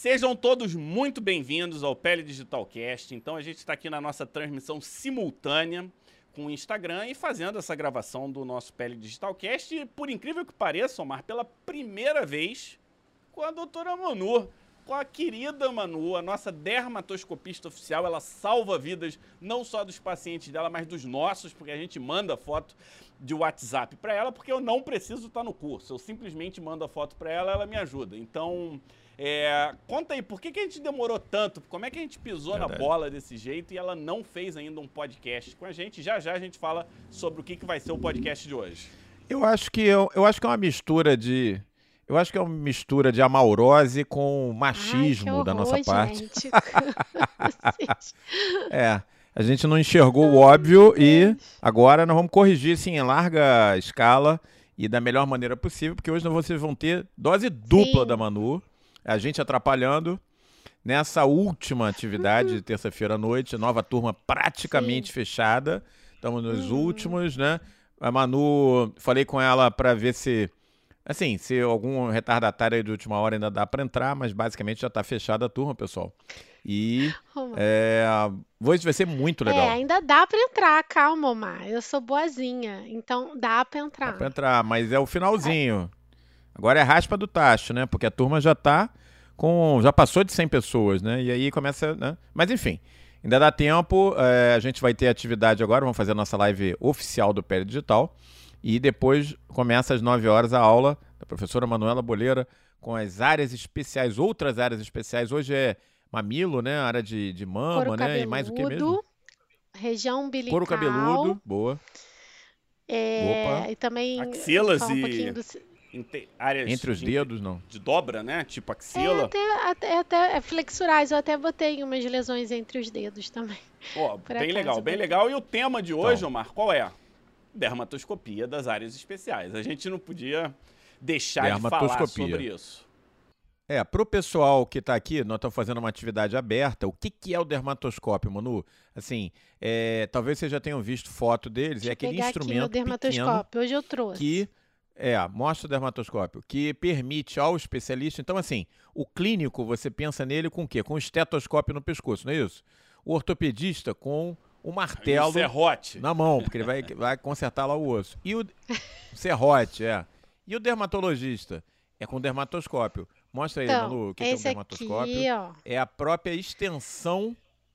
Sejam todos muito bem-vindos ao Pele Digital Cast. Então a gente está aqui na nossa transmissão simultânea com o Instagram e fazendo essa gravação do nosso Pele Digital Cast. E, por incrível que pareça, Omar, pela primeira vez com a doutora Manu, com a querida Manu, a nossa dermatoscopista oficial. Ela salva vidas não só dos pacientes dela, mas dos nossos, porque a gente manda foto de WhatsApp para ela, porque eu não preciso estar no curso. Eu simplesmente mando a foto para ela, ela me ajuda. Então, é, conta aí, por que, que a gente demorou tanto? Como é que a gente pisou Verdade. na bola desse jeito e ela não fez ainda um podcast com a gente? Já já a gente fala sobre o que, que vai ser o podcast de hoje. Eu acho que eu, eu acho que é uma mistura de eu acho que é uma mistura de amaurose com machismo Ai, horror, da nossa parte. é. A gente não enxergou Ai, o óbvio e agora nós vamos corrigir sim em larga escala e da melhor maneira possível, porque hoje vocês vão ter dose dupla sim. da Manu a gente atrapalhando. Nessa última atividade de terça-feira à noite, nova turma praticamente Sim. fechada. Estamos nos uhum. últimos, né? A Manu, falei com ela para ver se, assim, se algum retardatário de última hora ainda dá para entrar, mas basicamente já está fechada a turma, pessoal. E é, hoje vai ser muito legal. É, ainda dá para entrar, calma, Omar. Eu sou boazinha, então dá para entrar. Dá para entrar, mas é o finalzinho. É. Agora é raspa do tacho, né? Porque a turma já tá com. já passou de 100 pessoas, né? E aí começa. Né? Mas enfim, ainda dá tempo. É, a gente vai ter atividade agora, vamos fazer a nossa live oficial do Pé Digital. E depois começa às 9 horas a aula da professora Manuela Boleira com as áreas especiais, outras áreas especiais. Hoje é mamilo, né? Área de, de mama, Couro né? Cabeludo, e mais o que mesmo? Região umbilical. Couro cabeludo, boa. É, Opa. E também. Axilas um e. Do áreas entre os de, dedos não de dobra né tipo axila é, até, até, até é flexurais eu até botei umas lesões entre os dedos também oh, bem legal bem legal e o tema de hoje então. Omar qual é dermatoscopia das áreas especiais a gente não podia deixar de falar sobre isso é, para o pessoal que está aqui, nós estamos fazendo uma atividade aberta. O que, que é o dermatoscópio, Manu? Assim, é, talvez vocês já tenham visto foto deles. Deixa é aquele instrumento aqui dermatoscópio. Hoje eu trouxe. Que é, mostra o dermatoscópio, que permite ao especialista. Então, assim, o clínico, você pensa nele com o quê? Com o estetoscópio no pescoço, não é isso? O ortopedista com o martelo. O serrote. Na mão, porque ele vai, vai consertar lá o osso. E o serrote, é. E o dermatologista? É com dermatoscópio. Mostra aí, então, Manu, o que, que é o dermatoscópio. Aqui, ó. É a própria extensão,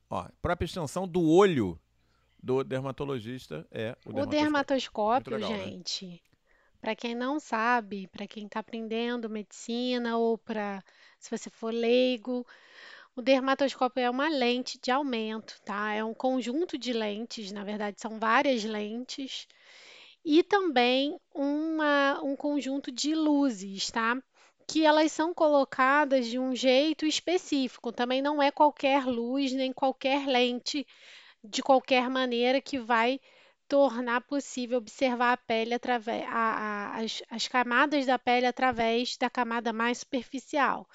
ó, própria extensão do olho do dermatologista é o dermatoscópio. O dermatoscópio, legal, né? gente, né? Para quem não sabe, para quem está aprendendo medicina ou para se você for leigo, o dermatoscópio é uma lente de aumento, tá? É um conjunto de lentes, na verdade são várias lentes, e também uma, um conjunto de luzes, tá? Que elas são colocadas de um jeito específico. Também não é qualquer luz nem qualquer lente de qualquer maneira que vai tornar possível observar a pele através a, a, as, as camadas da pele através da camada mais superficial.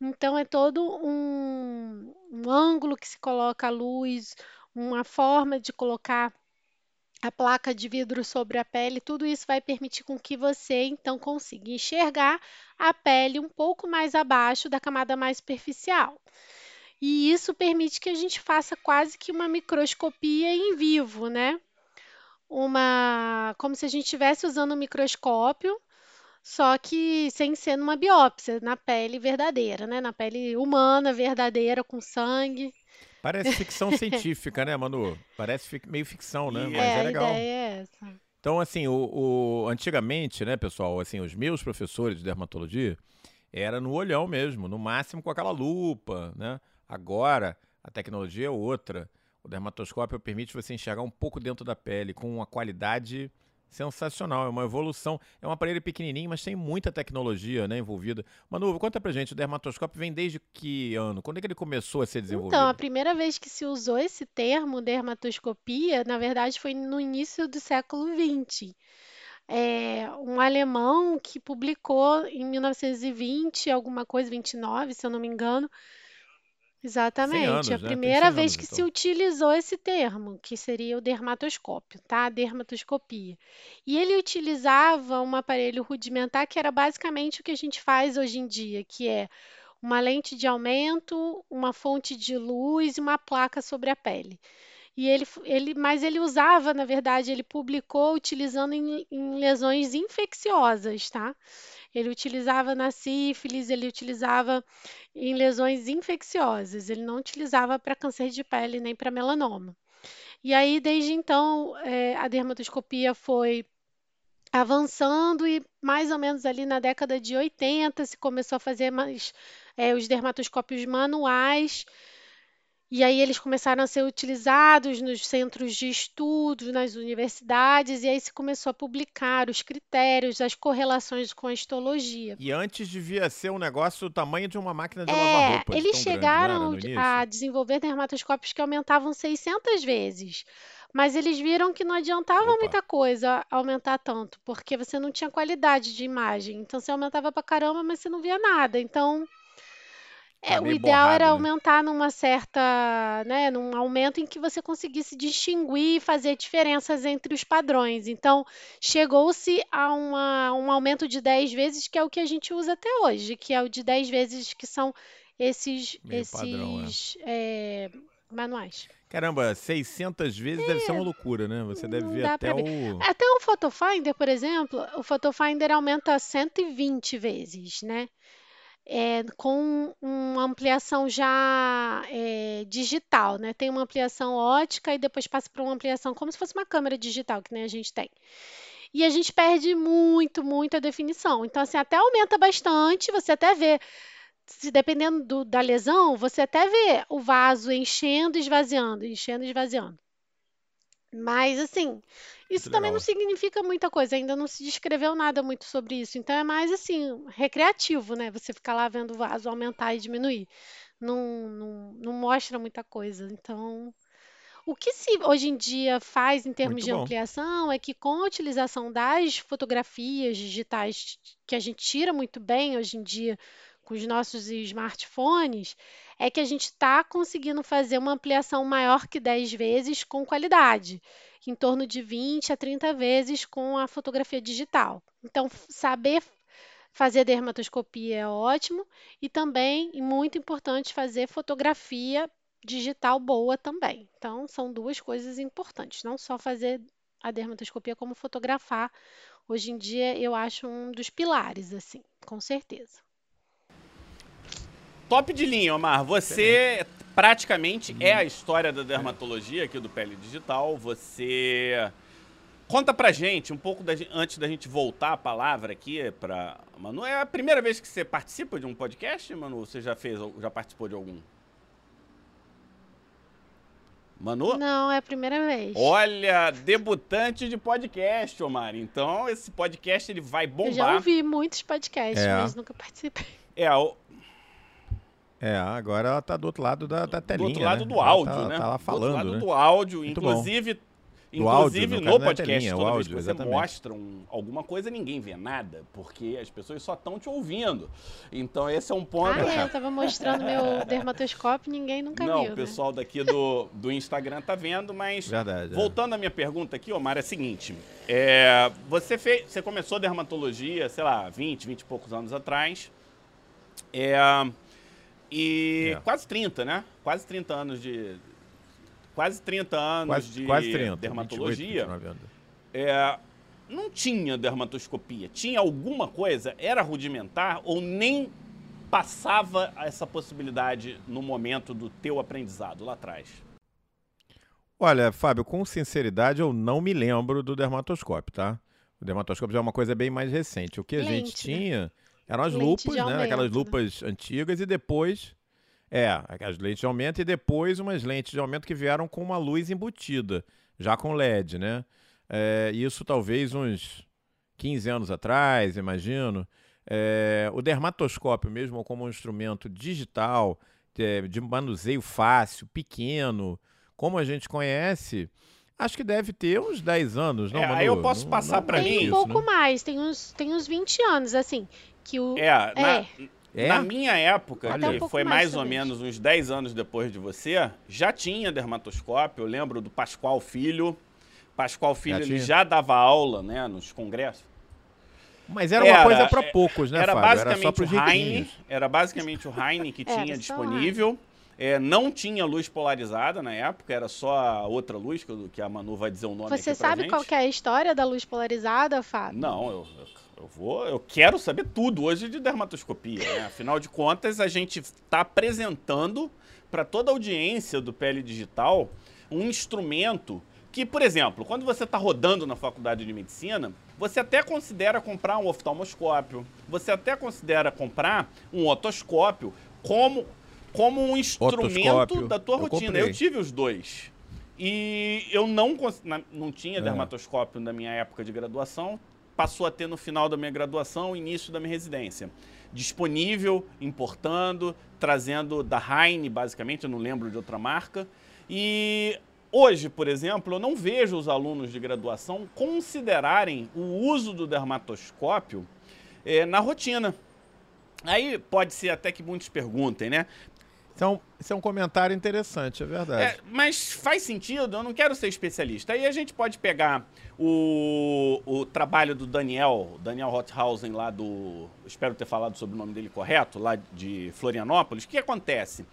Então é todo um, um ângulo que se coloca a luz, uma forma de colocar a placa de vidro sobre a pele, tudo isso vai permitir com que você então consiga enxergar a pele um pouco mais abaixo da camada mais superficial. E isso permite que a gente faça quase que uma microscopia em vivo, né? Uma. como se a gente estivesse usando um microscópio, só que sem ser numa biópsia, na pele verdadeira, né? Na pele humana, verdadeira, com sangue. Parece ficção científica, né, Manu? Parece meio ficção, né? Mas é, é legal. A ideia é essa. Então, assim, o, o, antigamente, né, pessoal, assim, os meus professores de dermatologia era no olhão mesmo, no máximo com aquela lupa, né? Agora a tecnologia é outra. O dermatoscópio permite você enxergar um pouco dentro da pele com uma qualidade sensacional, é uma evolução. É um aparelho pequenininho, mas tem muita tecnologia né, envolvida. Manu, conta pra gente, o dermatoscópio vem desde que ano? Quando é que ele começou a ser desenvolvido? Então, a primeira vez que se usou esse termo, dermatoscopia, na verdade foi no início do século XX. É, um alemão que publicou em 1920, alguma coisa, 29, se eu não me engano, Exatamente. Anos, a né? primeira vez anos, que então. se utilizou esse termo, que seria o dermatoscópio, tá? A dermatoscopia. E ele utilizava um aparelho rudimentar que era basicamente o que a gente faz hoje em dia, que é uma lente de aumento, uma fonte de luz e uma placa sobre a pele. E ele, ele, mas ele usava, na verdade, ele publicou utilizando em, em lesões infecciosas, tá? Ele utilizava na sífilis, ele utilizava em lesões infecciosas, ele não utilizava para câncer de pele nem para melanoma. E aí, desde então, é, a dermatoscopia foi avançando e mais ou menos ali na década de 80 se começou a fazer mais é, os dermatoscópios manuais e aí eles começaram a ser utilizados nos centros de estudos, nas universidades, e aí se começou a publicar os critérios, as correlações com a histologia. E antes devia ser um negócio do tamanho de uma máquina de é, lavar roupa. Eles chegaram grande, a desenvolver dermatoscópios que aumentavam 600 vezes. Mas eles viram que não adiantava Opa. muita coisa aumentar tanto, porque você não tinha qualidade de imagem. Então você aumentava pra caramba, mas você não via nada. Então é, tá o ideal borrado, era né? aumentar numa certa, né, num aumento em que você conseguisse distinguir e fazer diferenças entre os padrões. Então, chegou-se a uma, um aumento de 10 vezes, que é o que a gente usa até hoje, que é o de 10 vezes que são esses, esses padrão, é. É, manuais. Caramba, 600 vezes é. deve ser uma loucura, né? Você deve ver até ver. o... Até o Photofinder, por exemplo, o Photofinder aumenta 120 vezes, né? É, com uma ampliação já é, digital, né? Tem uma ampliação ótica e depois passa para uma ampliação como se fosse uma câmera digital, que nem a gente tem. E a gente perde muito, muito a definição. Então, assim, até aumenta bastante, você até vê, se dependendo do, da lesão, você até vê o vaso enchendo e esvaziando, enchendo e esvaziando. Mas, assim, isso também legal. não significa muita coisa, ainda não se descreveu nada muito sobre isso. Então é mais assim, recreativo, né? Você ficar lá vendo o vaso aumentar e diminuir. Não, não, não mostra muita coisa. Então, o que se hoje em dia faz em termos muito de bom. ampliação é que com a utilização das fotografias digitais que a gente tira muito bem hoje em dia com os nossos smartphones, é que a gente está conseguindo fazer uma ampliação maior que 10 vezes com qualidade, em torno de 20 a 30 vezes com a fotografia digital. Então, saber fazer dermatoscopia é ótimo e também, e muito importante, fazer fotografia digital boa também. Então, são duas coisas importantes, não só fazer a dermatoscopia, como fotografar. Hoje em dia, eu acho um dos pilares, assim, com certeza. Top de linha, Omar. Você praticamente é a história da dermatologia aqui do Pele Digital. Você conta pra gente um pouco da, antes da gente voltar a palavra aqui para Manu. É a primeira vez que você participa de um podcast, Manu? Você já fez, já participou de algum? Manu? Não, é a primeira vez. Olha, debutante de podcast, Omar. Então, esse podcast ele vai bombar. Eu já ouvi muitos podcasts, é. mas nunca participei. É, o, é, agora ela tá do outro lado da, da telinha. Do outro lado né? do áudio, tá, né? Tá lá falando. Do outro lado né? do áudio, Muito inclusive. Bom. Inclusive áudio, no, no podcast, telinha, toda áudio, vez que você exatamente. mostra um, alguma coisa, ninguém vê nada, porque as pessoas só estão te ouvindo. Então esse é um ponto. Ah, é, eu tava mostrando meu dermatoscópio ninguém nunca Não, viu. Não, o pessoal né? daqui do, do Instagram tá vendo, mas. Verdade. É. Voltando é. à minha pergunta aqui, Omar, é a seguinte: é, você, fez, você começou dermatologia, sei lá, 20, 20 e poucos anos atrás. É e é. quase 30, né? Quase 30 anos de. Quase 30 anos quase, de quase 30, dermatologia. 28, é, não tinha dermatoscopia. Tinha alguma coisa? Era rudimentar ou nem passava essa possibilidade no momento do teu aprendizado lá atrás? Olha, Fábio, com sinceridade, eu não me lembro do dermatoscópio, tá? O dermatoscópio já é uma coisa bem mais recente. O que a Lente, gente né? Eram as Lente lupas, né? Aquelas né? lupas antigas e depois. É, as lentes de aumento e depois umas lentes de aumento que vieram com uma luz embutida, já com LED, né? É, isso talvez uns 15 anos atrás, imagino. É, o dermatoscópio mesmo como um instrumento digital, de, de manuseio fácil, pequeno, como a gente conhece, Acho que deve ter uns 10 anos, não, é, Aí eu posso passar para mim. Tem um pouco né? mais, tem uns, tem uns 20 anos, assim que o. É, é. Na, é? na minha época, que um foi mais, mais ou menos uns 10 anos depois de você, já tinha dermatoscópio. Eu lembro do Pascoal Filho. Pascoal Filho já, ele já dava aula né, nos congressos. Mas era, uma coisa para poucos, né, era Fábio? Basicamente era, o Heine, era basicamente o Heine que tinha disponível. É, não tinha luz polarizada na época, era só a outra luz, que a Manu vai dizer o nome Você sabe gente. qual é a história da luz polarizada, Fábio? Não, eu, eu, vou, eu quero saber tudo hoje de dermatoscopia. Né? Afinal de contas, a gente está apresentando para toda a audiência do Pele Digital um instrumento que, por exemplo, quando você está rodando na faculdade de medicina, você até considera comprar um oftalmoscópio, você até considera comprar um otoscópio como, como um instrumento da tua rotina. Eu, eu tive os dois. E eu não, não tinha é. dermatoscópio na minha época de graduação, passou a ter no final da minha graduação, início da minha residência. Disponível, importando, trazendo da Heine, basicamente, eu não lembro de outra marca. E Hoje, por exemplo, eu não vejo os alunos de graduação considerarem o uso do dermatoscópio é, na rotina. Aí pode ser até que muitos perguntem, né? Então, isso é um comentário interessante, é verdade. É, mas faz sentido, eu não quero ser especialista. Aí a gente pode pegar o, o trabalho do Daniel, Daniel Rothhausen lá do. Espero ter falado sobre o nome dele correto, lá de Florianópolis. O que acontece?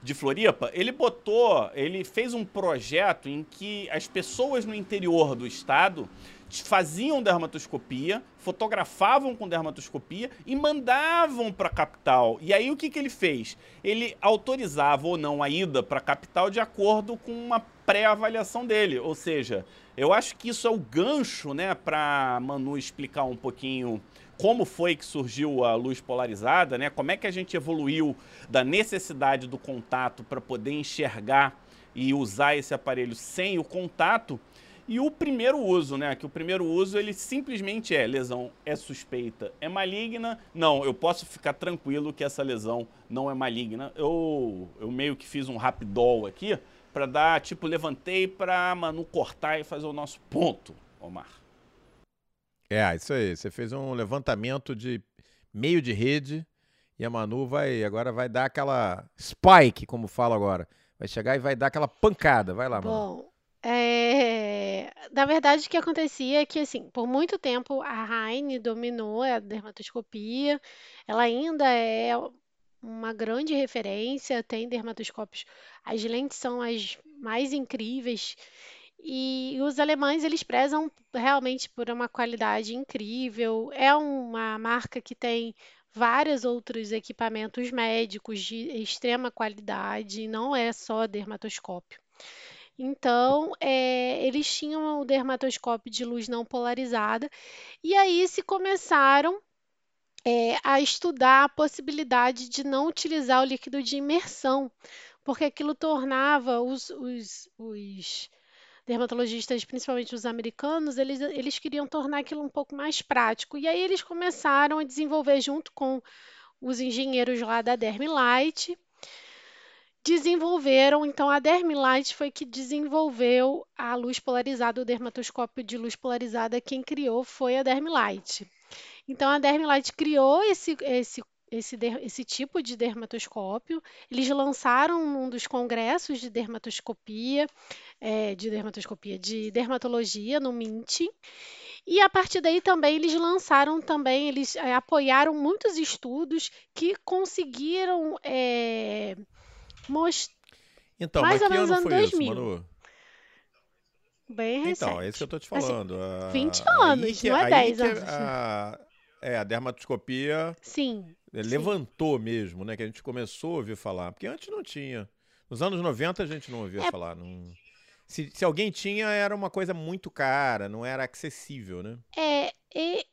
de Floripa, ele botou, ele fez um projeto em que as pessoas no interior do estado faziam dermatoscopia, fotografavam com dermatoscopia e mandavam para a capital. E aí o que, que ele fez? Ele autorizava ou não a ida para a capital de acordo com uma pré-avaliação dele. Ou seja, eu acho que isso é o gancho né, para Manu explicar um pouquinho como foi que surgiu a luz polarizada, né? Como é que a gente evoluiu da necessidade do contato para poder enxergar e usar esse aparelho sem o contato e o primeiro uso, né? Que o primeiro uso ele simplesmente é lesão é suspeita, é maligna. Não, eu posso ficar tranquilo que essa lesão não é maligna. Eu, eu meio que fiz um rapidol aqui para dar, tipo, levantei para Manu cortar e fazer o nosso ponto, Omar. É, isso aí. Você fez um levantamento de meio de rede e a Manu vai agora vai dar aquela spike, como fala agora. Vai chegar e vai dar aquela pancada. Vai lá, Manu. Bom, é... na verdade o que acontecia é que, assim, por muito tempo a Heine dominou a dermatoscopia. Ela ainda é uma grande referência, tem dermatoscópios. As lentes são as mais incríveis e os alemães, eles prezam realmente por uma qualidade incrível. É uma marca que tem vários outros equipamentos médicos de extrema qualidade, não é só dermatoscópio. Então, é, eles tinham o dermatoscópio de luz não polarizada, e aí se começaram é, a estudar a possibilidade de não utilizar o líquido de imersão, porque aquilo tornava os, os, os dermatologistas, principalmente os americanos, eles, eles queriam tornar aquilo um pouco mais prático. E aí eles começaram a desenvolver, junto com os engenheiros lá da Dermilight, desenvolveram, então a Dermilight foi que desenvolveu a luz polarizada, o dermatoscópio de luz polarizada, quem criou foi a Dermilight. Então a Dermilight criou esse, esse esse, esse tipo de dermatoscópio. Eles lançaram um dos congressos de dermatoscopia, é, de dermatoscopia, de dermatologia no MINT. E a partir daí também eles lançaram também, eles é, apoiaram muitos estudos que conseguiram é, mostrar então, mais ou menos ano 2000. Isso, Manu? Bem recente. Então, é isso que eu estou te assim, falando. Assim, 20 anos, que, não é 10 anos. A, é, a dermatoscopia Sim. É, levantou mesmo, né? Que a gente começou a ouvir falar. Porque antes não tinha. Nos anos 90 a gente não ouvia é... falar. Não... Se, se alguém tinha, era uma coisa muito cara, não era acessível, né? É, e,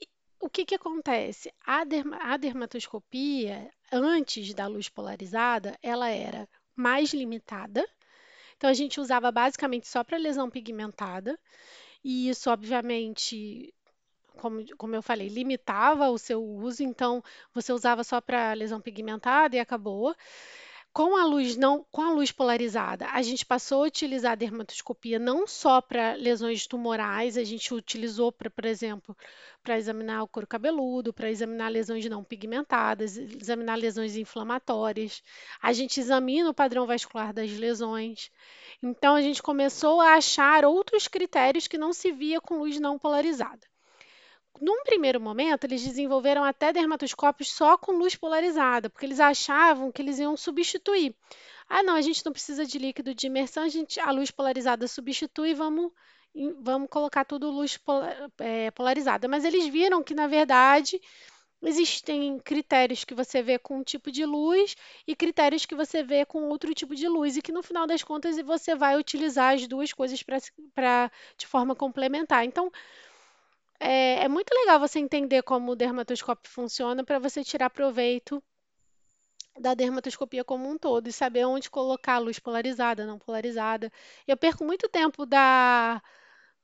e o que que acontece? A, derma, a dermatoscopia, antes da luz polarizada, ela era mais limitada. Então a gente usava basicamente só para lesão pigmentada. E isso, obviamente, como, como eu falei, limitava o seu uso, então você usava só para lesão pigmentada e acabou. Com a luz não, com a luz polarizada, a gente passou a utilizar a dermatoscopia não só para lesões tumorais, a gente utilizou para, por exemplo, para examinar o couro cabeludo, para examinar lesões não pigmentadas, examinar lesões inflamatórias. A gente examina o padrão vascular das lesões. Então a gente começou a achar outros critérios que não se via com luz não polarizada. Num primeiro momento, eles desenvolveram até dermatoscópios só com luz polarizada, porque eles achavam que eles iam substituir. Ah, não, a gente não precisa de líquido de imersão, a, gente, a luz polarizada substitui, vamos, vamos colocar tudo luz é, polarizada. Mas eles viram que, na verdade, existem critérios que você vê com um tipo de luz e critérios que você vê com outro tipo de luz, e que no final das contas você vai utilizar as duas coisas para de forma complementar. Então, é, é muito legal você entender como o dermatoscópio funciona para você tirar proveito da dermatoscopia como um todo e saber onde colocar luz polarizada, não polarizada. Eu perco muito tempo da,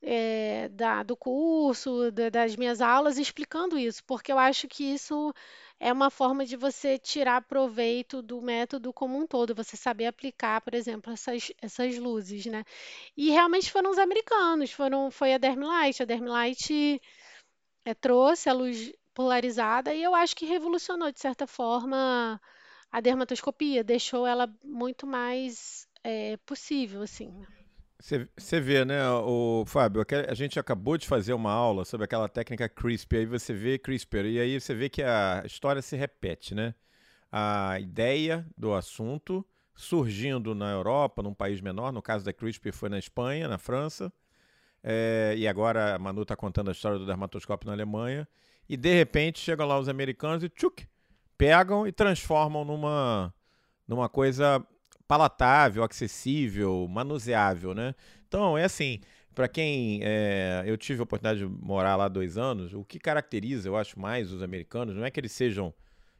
é, da, do curso, da, das minhas aulas, explicando isso, porque eu acho que isso é uma forma de você tirar proveito do método como um todo, você saber aplicar, por exemplo, essas, essas luzes, né? E realmente foram os americanos, foram, foi a Dermlight. A Dermlight é, trouxe a luz polarizada e eu acho que revolucionou, de certa forma, a dermatoscopia, deixou ela muito mais é, possível, assim. Você vê, né, o Fábio, a gente acabou de fazer uma aula sobre aquela técnica CRISPR, aí você vê CRISPR, e aí você vê que a história se repete, né? A ideia do assunto surgindo na Europa, num país menor, no caso da CRISPR foi na Espanha, na França, é, e agora a Manu está contando a história do dermatoscópio na Alemanha, e de repente chegam lá os americanos e tchuk, pegam e transformam numa, numa coisa palatável, acessível, manuseável, né? Então, é assim, para quem é, eu tive a oportunidade de morar lá dois anos, o que caracteriza, eu acho, mais os americanos, não é que eles sejam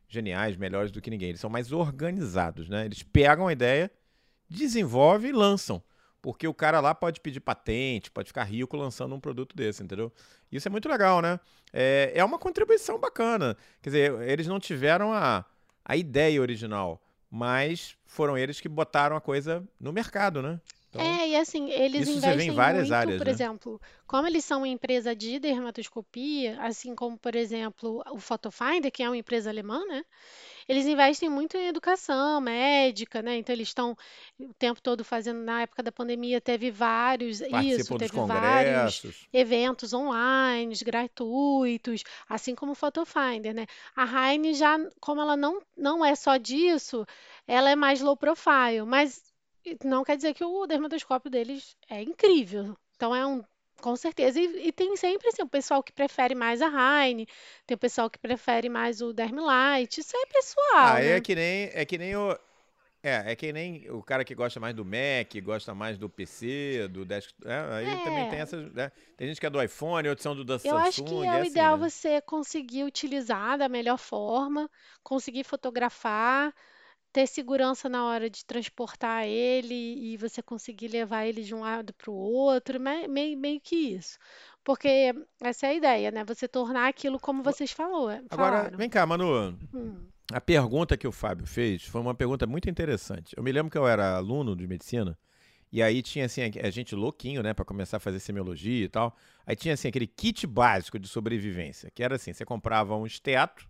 geniais, melhores do que ninguém, eles são mais organizados, né? Eles pegam a ideia, desenvolvem e lançam. Porque o cara lá pode pedir patente, pode ficar rico lançando um produto desse, entendeu? Isso é muito legal, né? É, é uma contribuição bacana. Quer dizer, eles não tiveram a, a ideia original, mas foram eles que botaram a coisa no mercado, né? Então, é, e assim, eles isso investem em várias muito, áreas, por né? exemplo, como eles são uma empresa de dermatoscopia, assim como, por exemplo, o Photofinder, que é uma empresa alemã, né? Eles investem muito em educação médica, né? Então eles estão o tempo todo fazendo, na época da pandemia teve vários, isso, teve vários eventos online, gratuitos, assim como o Photofinder, né? A Heine já, como ela não, não é só disso, ela é mais low profile, mas não quer dizer que o dermatoscópio deles é incrível. Então é um com certeza. E, e tem sempre assim, o pessoal que prefere mais a Heine, tem o pessoal que prefere mais o Dermlight. Isso é pessoal, Ah, é né? que nem é que nem o é, é que nem o cara que gosta mais do Mac, gosta mais do PC, do desk, é, aí também tem É, essas, né? Tem gente que é do iPhone, outros são do da eu acho que Samsung, é é o assim, ideal né? você conseguir utilizar da melhor forma, conseguir fotografar, ter segurança na hora de transportar ele e você conseguir levar ele de um lado para o outro, me- meio, meio que isso. Porque essa é a ideia, né? Você tornar aquilo como Agora, vocês falou, agora, falaram. vem cá, Manu. Hum, A pergunta que o Fábio fez foi uma pergunta muito interessante. Eu me lembro que eu era aluno de medicina e aí tinha assim a gente louquinho, né, para começar a fazer semiologia e tal. Aí tinha assim aquele kit básico de sobrevivência, que era assim, você comprava um esteto,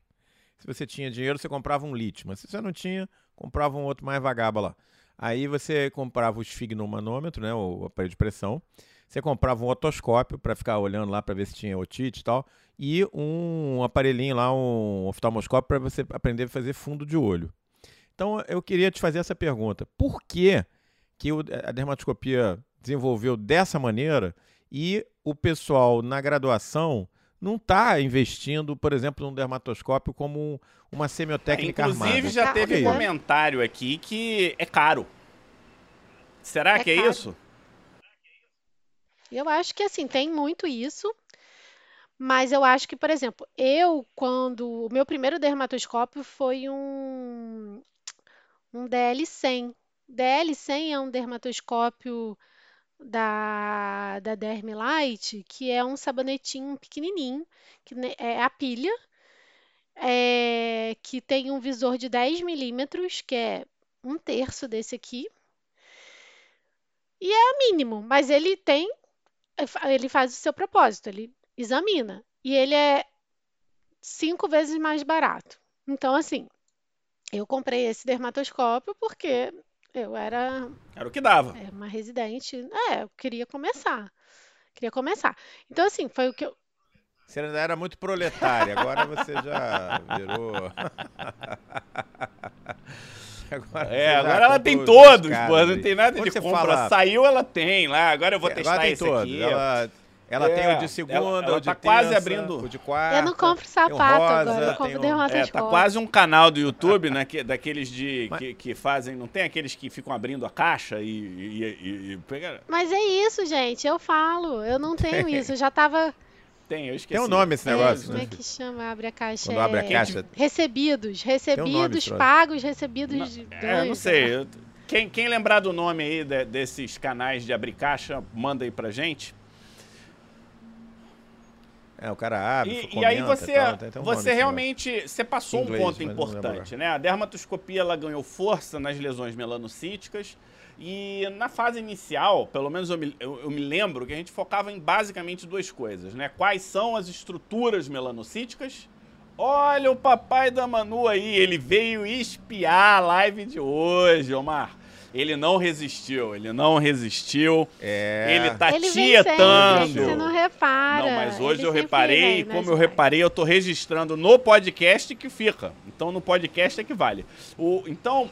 se você tinha dinheiro, você comprava um lítio, mas se você não tinha, comprava um outro mais vagaba lá. Aí você comprava o esfigmomanômetro, né, o aparelho de pressão. Você comprava um otoscópio para ficar olhando lá para ver se tinha otite e tal, e um aparelhinho lá, um oftalmoscópio para você aprender a fazer fundo de olho. Então eu queria te fazer essa pergunta: por que, que a dermatoscopia desenvolveu dessa maneira e o pessoal na graduação não está investindo, por exemplo, num dermatoscópio como um- uma É, semiotécnica inclusive, armada? já Ah, teve quê? comentário aqui que é caro. Será é que é caro. isso? Eu acho que assim, tem muito isso, mas eu acho que, por exemplo, eu, quando. O meu primeiro dermatoscópio foi um, um DL100. DL100 é um dermatoscópio da, da que é um sabonetinho pequenininho, que é a pilha, é, que tem um visor de 10 milímetros, que é um terço desse aqui, e é mínimo, mas ele tem, ele faz o seu propósito, ele examina. E ele é cinco vezes mais barato. Então, assim, eu comprei esse dermatoscópio porque eu era Era o que dava. é, uma residente. É, eu queria começar. Queria começar. Então, assim, foi o que eu. Você ainda era muito proletária, agora você já virou. agora é, agora ela tem todos, pô, não tem nada Quando de compra. Fala... Saiu, ela tem lá, agora eu vou testar esse todos. aqui. Ela ela é, tem o de segunda, ela, ela o de tá terça, quase abrindo o de quarta. Eu não compro sapato rosa, agora, eu compro um... É, tá quase um canal do YouTube, né, que, daqueles de Mas... que, que, fazem, não tem aqueles que ficam abrindo a caixa e, e, e, e Mas é isso, gente, eu falo, eu não tenho isso, eu já tava tem, eu esqueci. Tem um nome esse negócio. É, como é que chama? Abre a caixa. Quando abre a é caixa. Recebidos. Recebidos, um pagos, recebidos. Não, de é, não sei. Quem, quem lembrar do nome aí de, desses canais de abrir caixa, manda aí pra gente. É, o cara abre, E, e aí você, um você realmente, você passou inglês, um ponto importante, né? A dermatoscopia ela ganhou força nas lesões melanocíticas e na fase inicial, pelo menos eu me, eu, eu me lembro que a gente focava em basicamente duas coisas, né? Quais são as estruturas melanocíticas Olha o papai da Manu aí, ele veio espiar a live de hoje, Omar. Ele não resistiu, ele não resistiu. É... Ele tá ele tietando. Sempre, você não repara. Não, mas hoje ele eu reparei, e como eu reparei, eu tô registrando no podcast que fica. Então no podcast é que vale. O, então,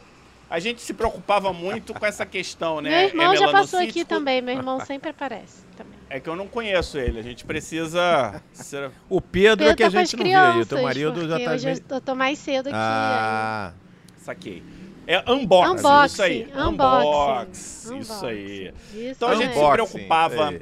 a gente se preocupava muito com essa questão, né? Meu irmão é já passou aqui também, meu irmão sempre aparece também. É que eu não conheço ele, a gente precisa. Ser... O Pedro, Pedro é que a tá gente não vê aí, o teu marido já tá. Hoje meio... eu tô mais cedo aqui. Ah, aí. saquei. É unboxing, unboxing isso aí. Unboxing. Isso aí. Isso então a gente se preocupava.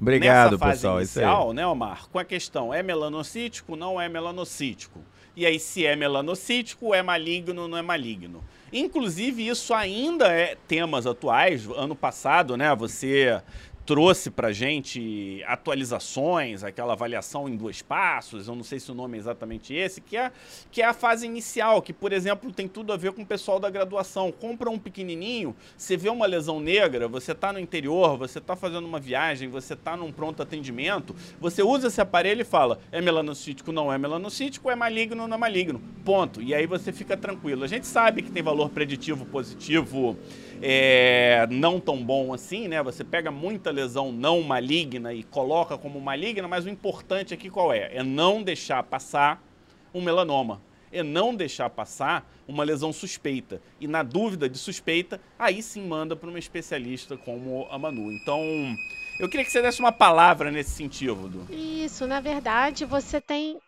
Obrigado, nessa fase pessoal. Inicial, né, Omar? Com a questão: é melanocítico, não é melanocítico? E aí, se é melanocítico, é maligno, não é maligno? Inclusive, isso ainda é temas atuais. Ano passado, né, você trouxe para gente atualizações, aquela avaliação em dois passos, eu não sei se o nome é exatamente esse, que é, que é a fase inicial, que, por exemplo, tem tudo a ver com o pessoal da graduação. Compra um pequenininho, você vê uma lesão negra, você está no interior, você está fazendo uma viagem, você está num pronto atendimento, você usa esse aparelho e fala, é melanocítico, não é melanocítico, é maligno, não é maligno. Ponto. E aí você fica tranquilo. A gente sabe que tem valor preditivo positivo é, não tão bom assim, né? Você pega muita lesão não maligna e coloca como maligna, mas o importante aqui qual é? É não deixar passar um melanoma. É não deixar passar uma lesão suspeita. E na dúvida de suspeita, aí sim manda para um especialista como a Manu. Então, eu queria que você desse uma palavra nesse sentido. Isso, na verdade, você tem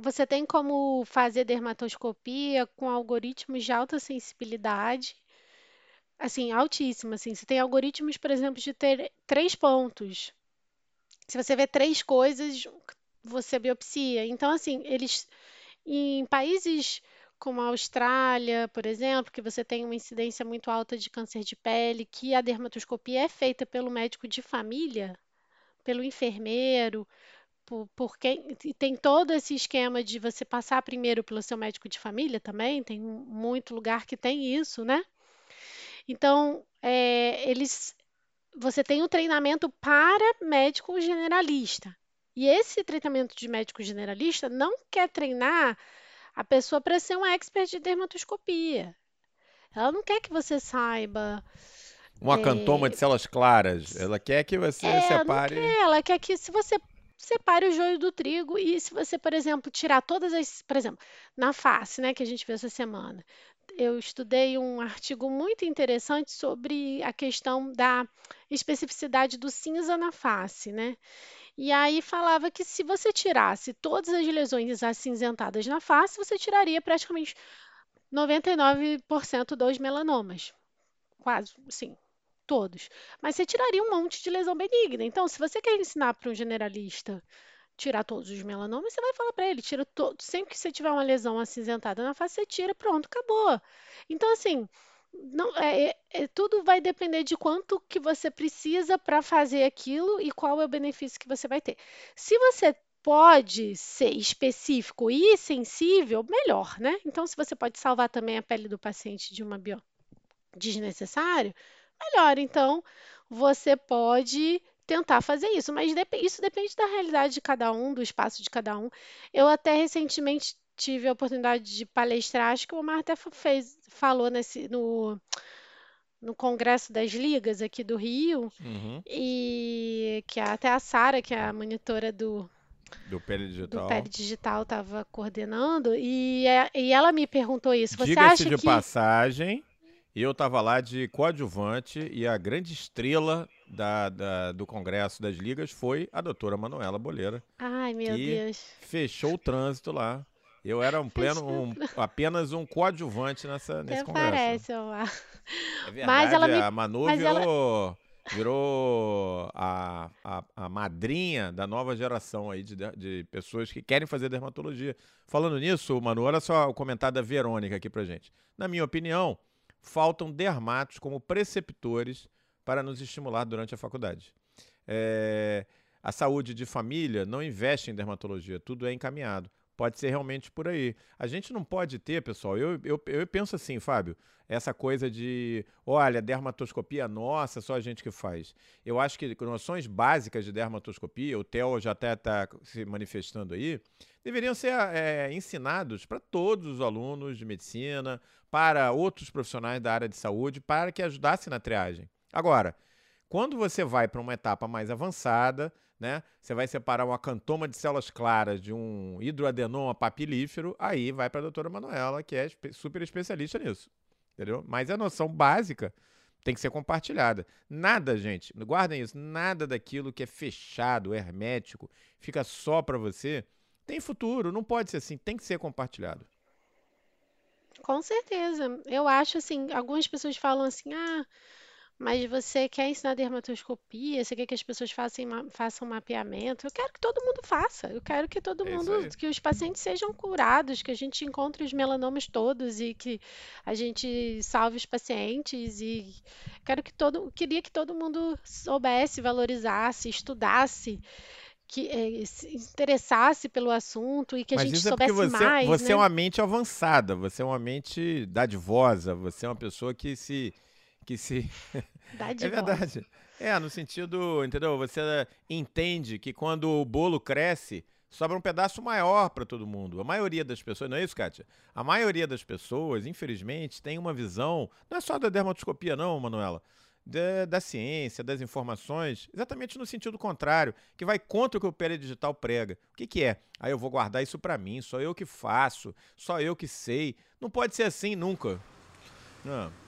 você tem como fazer dermatoscopia com algoritmos de alta sensibilidade assim, altíssima, assim. Você tem algoritmos, por exemplo, de ter três pontos. Se você vê três coisas, você biopsia. Então, assim, eles em países como a Austrália, por exemplo, que você tem uma incidência muito alta de câncer de pele, que a dermatoscopia é feita pelo médico de família, pelo enfermeiro, por, por quem tem todo esse esquema de você passar primeiro pelo seu médico de família também, tem muito lugar que tem isso, né? Então, é, eles, você tem um treinamento para médico generalista. E esse treinamento de médico generalista não quer treinar a pessoa para ser um expert de dermatoscopia. Ela não quer que você saiba. Um acantoma é... de células claras. Ela quer que você é, separe. Não quer. Ela quer que se você separe o joio do trigo e se você, por exemplo, tirar todas as, por exemplo, na face, né, que a gente viu essa semana, eu estudei um artigo muito interessante sobre a questão da especificidade do cinza na face, né? E aí falava que se você tirasse todas as lesões acinzentadas na face, você tiraria praticamente 99% dos melanomas. Quase, sim, todos. Mas você tiraria um monte de lesão benigna. Então, se você quer ensinar para um generalista tirar todos os melanomas, você vai falar para ele, tira todo, sempre que você tiver uma lesão acinzentada na face, você tira, pronto, acabou. Então, assim, não, é, é, é tudo vai depender de quanto que você precisa para fazer aquilo e qual é o benefício que você vai ter. Se você pode ser específico e sensível, melhor, né? Então, se você pode salvar também a pele do paciente de uma bio desnecessário, melhor. Então, você pode tentar fazer isso, mas isso depende da realidade de cada um, do espaço de cada um. Eu até recentemente tive a oportunidade de palestrar, acho que o Omar até fez, falou nesse, no, no Congresso das Ligas aqui do Rio, uhum. e que até a Sara, que é a monitora do, Do Pele Digital. Do Pele Digital estava coordenando e, é, e ela me perguntou isso. Você Diga-se acha de que passagem, eu estava lá de coadjuvante e a grande estrela da, da- do Congresso das Ligas foi a doutora Manuela Boleira, Ai, meu que Deus. fechou o trânsito lá. Eu era um pleno, um- apenas um coadjuvante nessa, nesse Até congresso. parece, Omar. É verdade, Mas ela me- a Manu mas ela- virou, virou a, a, a madrinha da nova geração aí de, de- de pessoas que querem fazer dermatologia. Falando nisso, Manu, olha só o comentário da Verônica aqui pra gente. Na minha opinião, faltam dermatos como preceptores para nos estimular durante a faculdade. É, a saúde de família não investe em dermatologia, tudo é encaminhado. Pode ser realmente por aí. A gente não pode ter, pessoal, eu, eu, eu penso assim, Fábio, essa coisa de, olha, dermatoscopia nossa, só a gente que faz. Eu acho que noções básicas de dermatoscopia, o Theo já até está se manifestando aí, deveriam ser é, ensinados para todos os alunos de medicina, para outros profissionais da área de saúde, para que ajudasse na triagem. Agora, quando você vai para uma etapa mais avançada, né? Você vai separar um acantoma de células claras de um hidroadenoma papilífero, aí vai para a doutora Manuela, que é super especialista nisso. Entendeu? Mas a noção básica tem que ser compartilhada. Nada, gente, guardem isso, nada daquilo que é fechado, hermético, fica só para você, tem futuro, não pode ser assim, tem que ser compartilhado. Com certeza. Eu acho assim, algumas pessoas falam assim, ah, mas você quer ensinar dermatoscopia, você quer que as pessoas façam, façam mapeamento. Eu quero que todo mundo faça. Eu quero que todo É mundo, que os pacientes sejam curados, que a gente encontre os melanomas todos e que a gente salve os pacientes e quero que todo, queria que todo mundo soubesse, valorizasse, estudasse, que eh, se interessasse pelo assunto e que a Mas gente isso é soubesse você, mais, você né? é uma mente avançada, você é uma mente dadivosa, você é uma pessoa que se. Que se Dá de É verdade. É, no sentido, entendeu? Você entende que quando o bolo cresce, sobra um pedaço maior para todo mundo. A maioria das pessoas, não é isso, Kátia? A maioria das pessoas, infelizmente, tem uma visão, não é só da dermatoscopia, não, Manuela, da, da ciência, das informações, exatamente no sentido contrário, que vai contra o que o Pele Digital prega. O que, que é? Aí eu vou guardar isso para mim, só eu que faço, só eu que sei. Não pode ser assim nunca. Não.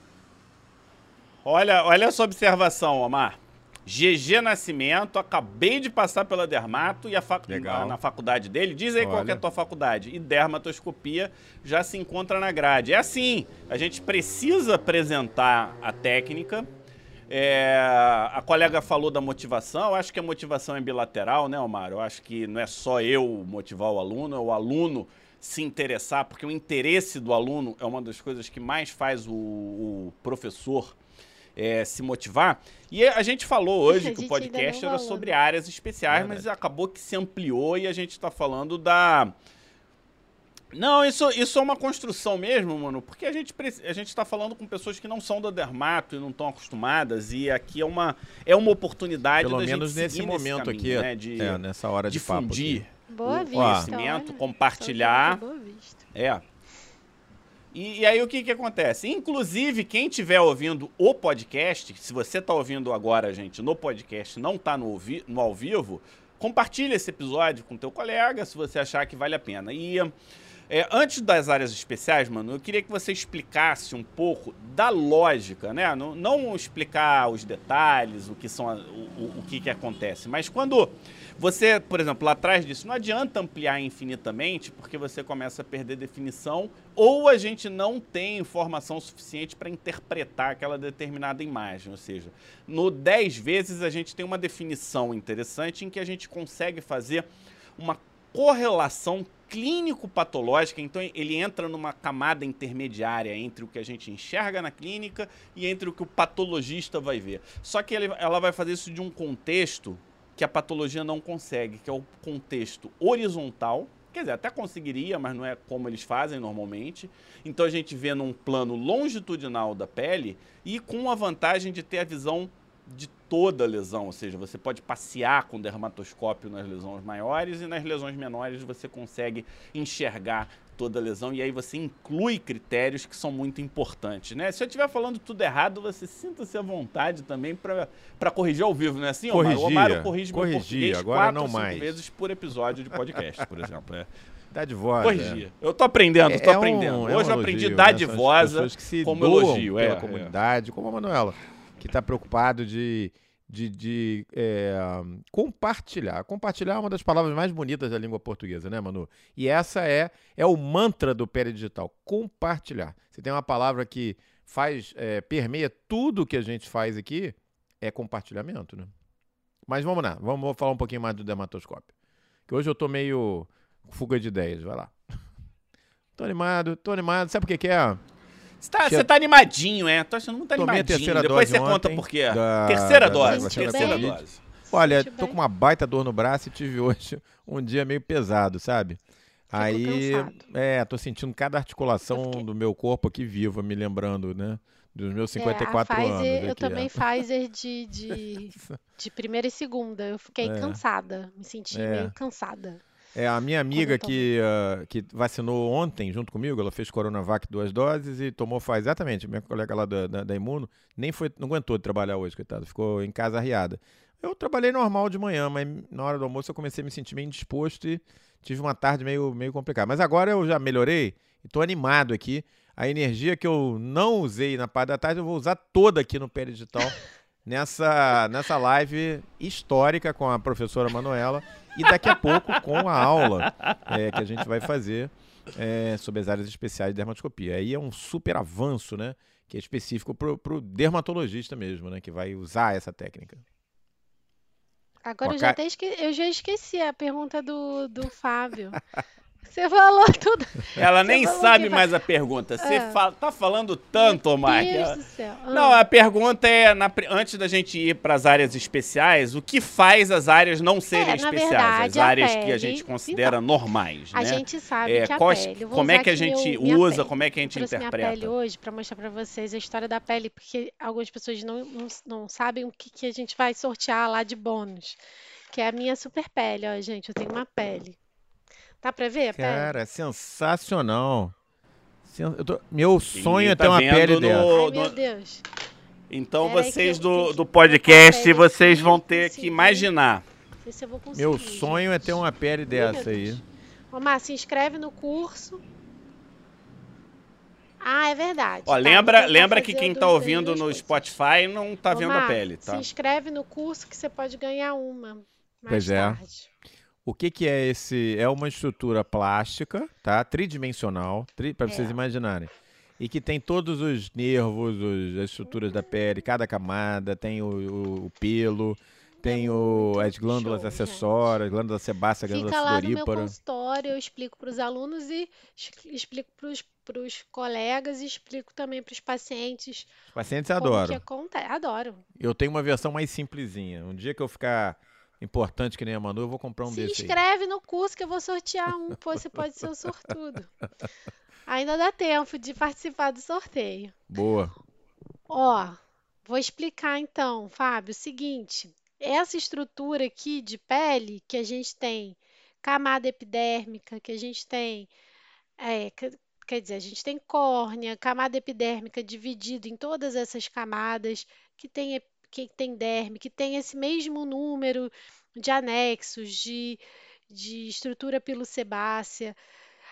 Olha, olha essa observação, Omar. GG Nascimento, acabei de passar pela Dermato e a fac- na, na faculdade dele. Diz aí qual que é a Olha. tua faculdade. E dermatoscopia já se encontra na grade. É assim, a gente precisa apresentar a técnica. É, a colega falou da motivação, eu acho que a motivação é bilateral, né, Omar? Eu acho que não é só eu motivar o aluno, é o aluno se interessar, porque o interesse do aluno é uma das coisas que mais faz o, o professor é, se motivar. E a gente falou hoje A que o podcast era sobre né? áreas especiais, mas acabou que se ampliou e a gente está falando da. Não, isso, isso é uma construção mesmo, mano, porque a gente, a gente tá falando com pessoas que não são da Dermato e não estão acostumadas, e aqui é uma, é uma oportunidade Pelo da menos nesse momento caminho, aqui, né, de é, nessa hora de papo aqui. difundir Boa o vista, conhecimento, olha. compartilhar. Boa vista. É. E, e aí o que que acontece? Inclusive, quem estiver ouvindo o podcast, se você está ouvindo agora, gente, no podcast, não está no, no ao vivo, compartilhe esse episódio com teu colega, se você achar que vale a pena. E é, antes das áreas especiais, mano, eu queria que você explicasse um pouco da lógica, né? Não, não explicar os detalhes, o que são, o, o- o que que acontece, mas quando você, por exemplo, lá atrás disse, não adianta ampliar infinitamente, porque você começa a perder definição, ou a gente não tem informação suficiente para interpretar aquela determinada imagem. Ou seja, no 10 vezes a gente tem uma definição interessante em que a gente consegue fazer uma correlação clínico-patológica, então ele entra numa camada intermediária entre o que a gente enxerga na clínica e entre o que o patologista vai ver. Só que ele- ela vai fazer isso de um contexto que a patologia não consegue, que é o contexto horizontal. Quer dizer, até conseguiria, mas não é como eles fazem normalmente. Então a gente vê num plano longitudinal da pele e com a vantagem de ter a visão de toda a lesão, ou seja, você pode passear com dermatoscópio nas lesões maiores e nas lesões menores você consegue enxergar toda lesão e aí você inclui critérios que são muito importantes, né? Se eu estiver falando tudo errado, você sinta-se à vontade também para corrigir ao vivo, não é assim, Omar? O Omar corrige corrigia, meu português agora quatro não mais. vezes por episódio de podcast, por exemplo. É. Dadivosa. Corrigir. Eu tô aprendendo, É- tô é um- aprendendo. é um Hoje eu aprendi elogio, né? As dadivosa pessoas que se como elogio. pela é, é. comunidade, como a Manuela, que está preocupado de, de, de, é, compartilhar. Compartilhar é uma das palavras mais bonitas da língua portuguesa, né, Manu? E essa é, é o mantra do Digital, compartilhar. Se tem uma palavra que faz, é, permeia tudo que a gente faz aqui, é compartilhamento, né? Mas vamos lá, vamos falar um pouquinho mais do dermatoscópio. Que hoje eu tô meio fuga de ideias, vai lá. Tô animado, tô animado. Sabe por que que é? Você tá, Tinha- tá animadinho, é? Tô achando muito Tomei a animadinho. terceira Depois dose você conta por quê. da- terceira da- dose, da terceira dose. Olha, tô com uma baita dor no braço e tive hoje um dia meio pesado, sabe? Aí, cansado. é, tô sentindo cada articulação fiquei- do meu corpo aqui viva, me lembrando, né? Dos meus É, 54 a Pfizer, anos. eu também é. Pfizer de, de, de primeira e segunda. Eu fiquei É. cansada, me senti É. meio cansada. É, a minha amiga que, ah, que vacinou ontem junto comigo, ela fez Coronavac duas doses e tomou Pfizer. Exatamente, minha colega lá da, da, da Imuno nem foi, não aguentou de trabalhar hoje, coitado, ficou em casa arriada. Eu trabalhei normal de manhã, mas na hora do almoço eu comecei a me sentir meio indisposto e tive uma tarde meio, meio complicada. Mas agora eu já melhorei e tô animado aqui. A energia que eu não usei na parte da tarde, eu vou usar toda aqui no Pé Digital, nessa, nessa live histórica com a professora Manuela e daqui a pouco com a aula é, que a gente vai fazer é, sobre as áreas especiais de dermatoscopia. Aí é um super avanço, né? Que é específico pro, pro dermatologista mesmo, né? Que vai usar essa técnica. Agora eu já, esque... eu já esqueci a pergunta do, do Fábio. Você falou tudo. Ela Você nem sabe mais a pergunta. Você Ah. fala- tá falando tanto, do céu. Não, Ah, a pergunta é, na antes da gente ir para as áreas especiais, o que faz as áreas não serem É, especiais? as verdade, a áreas que a pele- gente considera normais, a né? gente sabe É, que a quais- pele. como é que a gente meu- usa, pele. como é que a gente Eu trouxe minha pele interpreta? hoje para mostrar para vocês a história da pele, porque algumas pessoas não, não, não sabem o que, que a gente vai sortear lá de bônus, que é a minha super pele. Ó, gente, eu tenho uma pele. Dá para ver? Cara, sensacional. Sen- eu tô- Meu sonho é tá ter uma pele no- dessa. Ai, meu Deus. Então Pera vocês eu do, do podcast, pele vocês vão ter que imaginar. Não sei se eu vou conseguir. Meu sonho é gente. ter uma pele dessa aí. Deus. Ô, Mar, se inscreve no curso. Ah, é verdade. Ó, Tá, lembra, vou tentar lembra que quem tá duas ouvindo no coisas. Spotify não tá vendo a pele, Se tá? inscreve no curso que você pode ganhar uma mais Pois é. O que, que é esse? É uma estrutura plástica, tá? Tridimensional, tri, para vocês É. imaginarem. E que tem todos os nervos, os- as estruturas da pele, cada camada, tem o, o- o pelo, tem o, muito as glândulas show, gente. acessórias, glândula sebácea, glândula Fica lá no meu sudorípara. consultório, eu explico para os alunos e explico para os colegas e explico também para os pacientes Os pacientes como que adoram. acontece. Adoro. Eu tenho uma versão mais simplesinha. Um dia que eu ficar importante que nem a Manu, eu vou comprar um Se desse aí. inscreve no curso que eu vou sortear um. Pô, Você pode ser o sortudo. Ainda dá tempo de participar do sorteio. Boa. Ó, vou explicar então, Fábio, o seguinte. Essa estrutura aqui de pele que a gente tem camada epidérmica, que a gente tem, é, que- quer dizer, a gente tem córnea, camada epidérmica dividida em todas essas camadas, que tem, que tem derme, que tem esse mesmo número de anexos, de, de estrutura pilosebácea.